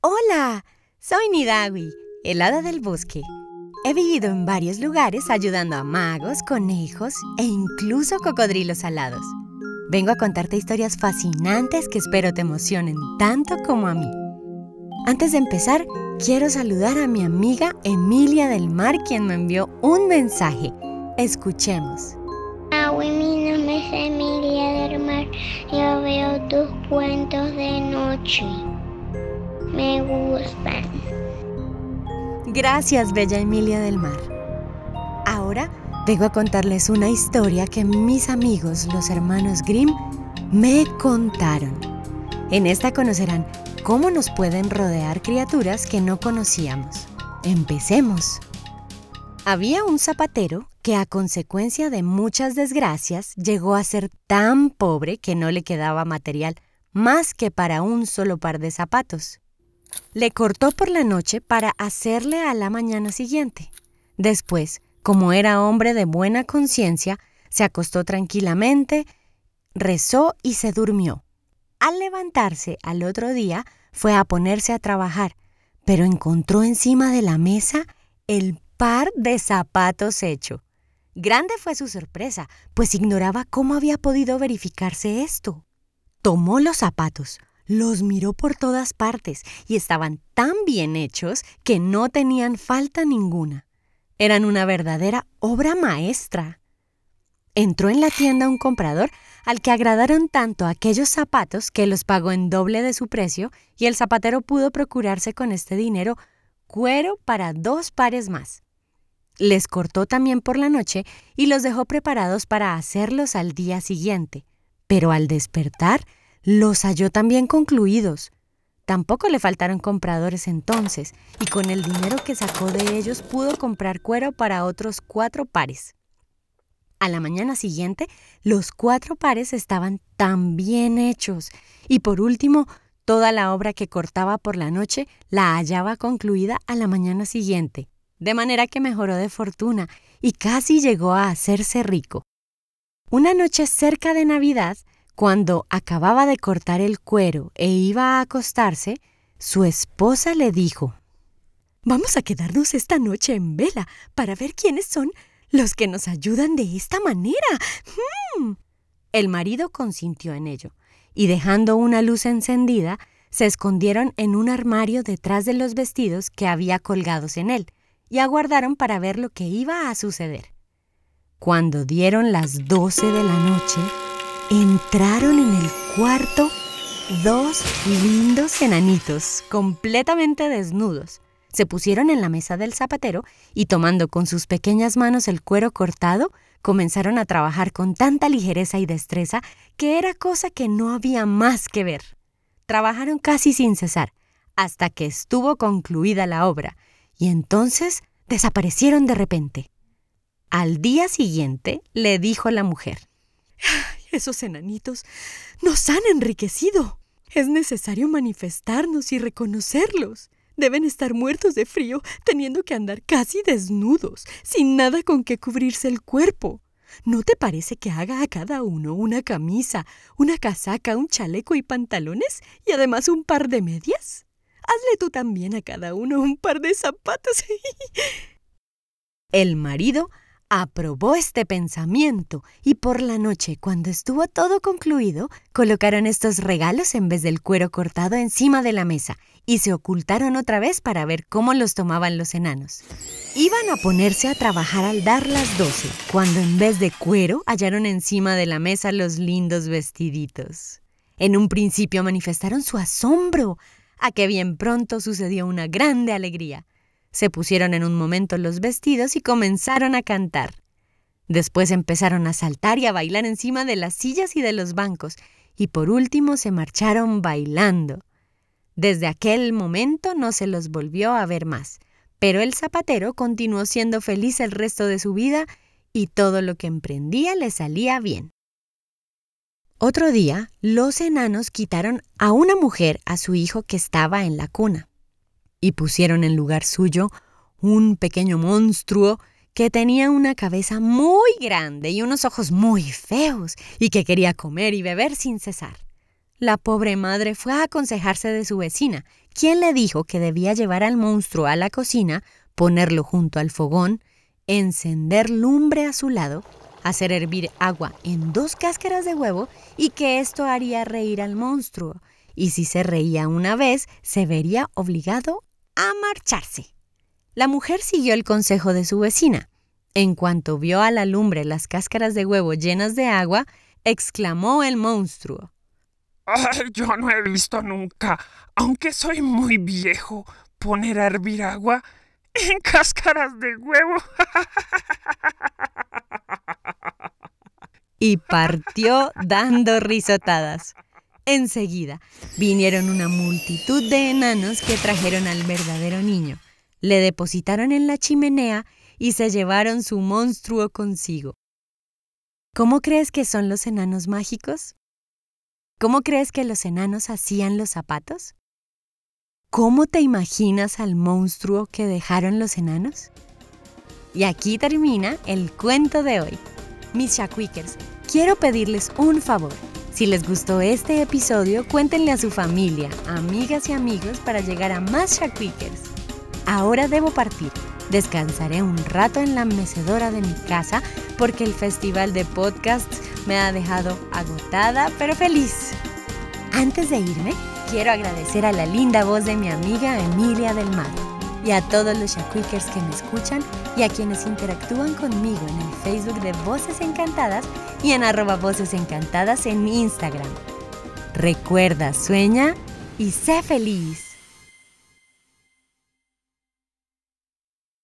Hola, soy Nidawi, el hada del bosque. He vivido en varios lugares ayudando a magos, conejos e incluso cocodrilos alados. Vengo a contarte historias fascinantes que espero te emocionen tanto como a mí. Antes de empezar, quiero saludar a mi amiga Emilia del Mar, quien me envió un mensaje. Escuchemos. mi nombre es Emilia del Mar. Yo veo tus cuentos de noche me gustan. Gracias, Bella Emilia del Mar. Ahora vengo a contarles una historia que mis amigos, los hermanos Grimm, me contaron. En esta conocerán cómo nos pueden rodear criaturas que no conocíamos. Empecemos. Había un zapatero que a consecuencia de muchas desgracias llegó a ser tan pobre que no le quedaba material más que para un solo par de zapatos. Le cortó por la noche para hacerle a la mañana siguiente. Después, como era hombre de buena conciencia, se acostó tranquilamente, rezó y se durmió. Al levantarse al otro día, fue a ponerse a trabajar, pero encontró encima de la mesa el par de zapatos hecho. Grande fue su sorpresa, pues ignoraba cómo había podido verificarse esto. Tomó los zapatos, los miró por todas partes y estaban tan bien hechos que no tenían falta ninguna. Eran una verdadera obra maestra. Entró en la tienda un comprador al que agradaron tanto aquellos zapatos que los pagó en doble de su precio y el zapatero pudo procurarse con este dinero cuero para dos pares más. Les cortó también por la noche y los dejó preparados para hacerlos al día siguiente. Pero al despertar los halló también concluidos. Tampoco le faltaron compradores entonces, y con el dinero que sacó de ellos pudo comprar cuero para otros cuatro pares. A la mañana siguiente, los cuatro pares estaban tan bien hechos, y por último, toda la obra que cortaba por la noche la hallaba concluida a la mañana siguiente, de manera que mejoró de fortuna y casi llegó a hacerse rico. Una noche cerca de Navidad, cuando acababa de cortar el cuero e iba a acostarse, su esposa le dijo, Vamos a quedarnos esta noche en vela para ver quiénes son los que nos ayudan de esta manera. Hmm". El marido consintió en ello, y dejando una luz encendida, se escondieron en un armario detrás de los vestidos que había colgados en él, y aguardaron para ver lo que iba a suceder. Cuando dieron las doce de la noche, entraron en el cuarto dos lindos enanitos, completamente desnudos. Se pusieron en la mesa del zapatero y tomando con sus pequeñas manos el cuero cortado, comenzaron a trabajar con tanta ligereza y destreza que era cosa que no había más que ver. Trabajaron casi sin cesar, hasta que estuvo concluida la obra, y entonces desaparecieron de repente. Al día siguiente le dijo la mujer, esos enanitos nos han enriquecido. Es necesario manifestarnos y reconocerlos. Deben estar muertos de frío, teniendo que andar casi desnudos, sin nada con que cubrirse el cuerpo. ¿No te parece que haga a cada uno una camisa, una casaca, un chaleco y pantalones, y además un par de medias? Hazle tú también a cada uno un par de zapatos. el marido aprobó este pensamiento y por la noche, cuando estuvo todo concluido, colocaron estos regalos en vez del cuero cortado encima de la mesa y se ocultaron otra vez para ver cómo los tomaban los enanos. Iban a ponerse a trabajar al dar las doce, cuando en vez de cuero hallaron encima de la mesa los lindos vestiditos. En un principio manifestaron su asombro, a que bien pronto sucedió una grande alegría. Se pusieron en un momento los vestidos y comenzaron a cantar. Después empezaron a saltar y a bailar encima de las sillas y de los bancos, y por último se marcharon bailando. Desde aquel momento no se los volvió a ver más, pero el zapatero continuó siendo feliz el resto de su vida y todo lo que emprendía le salía bien. Otro día, los enanos quitaron a una mujer a su hijo que estaba en la cuna y pusieron en lugar suyo un pequeño monstruo que tenía una cabeza muy grande y unos ojos muy feos y que quería comer y beber sin cesar. La pobre madre fue a aconsejarse de su vecina, ¿quién le dijo que debía llevar al monstruo a la cocina, ponerlo junto al fogón, encender lumbre a su lado, hacer hervir agua en dos cáscaras de huevo y que esto haría reír al monstruo? Y si se reía una vez, se vería obligado a marcharse. La mujer siguió el consejo de su vecina. En cuanto vio a la lumbre las cáscaras de huevo llenas de agua, exclamó el monstruo. Ay, yo no he visto nunca, aunque soy muy viejo, poner a hervir agua en cáscaras de huevo. y partió dando risotadas. Enseguida vinieron una multitud de enanos que trajeron al verdadero niño le depositaron en la chimenea y se llevaron su monstruo consigo. ¿Cómo crees que son los enanos mágicos? ¿Cómo crees que los enanos hacían los zapatos? ¿Cómo te imaginas al monstruo que dejaron los enanos? Y aquí termina el cuento de hoy. Mis Shakwikers, quiero pedirles un favor. Si les gustó este episodio, cuéntenle a su familia, amigas y amigos para llegar a más Shakwikers. Ahora debo partir. Descansaré un rato en la mecedora de mi casa porque el festival de podcasts me ha dejado agotada pero feliz. Antes de irme, quiero agradecer a la linda voz de mi amiga Emilia del Mar y a todos los Shakwikers que me escuchan y a quienes interactúan conmigo en el Facebook de Voces Encantadas y en arroba Voces Encantadas en Instagram. Recuerda, sueña y sé feliz.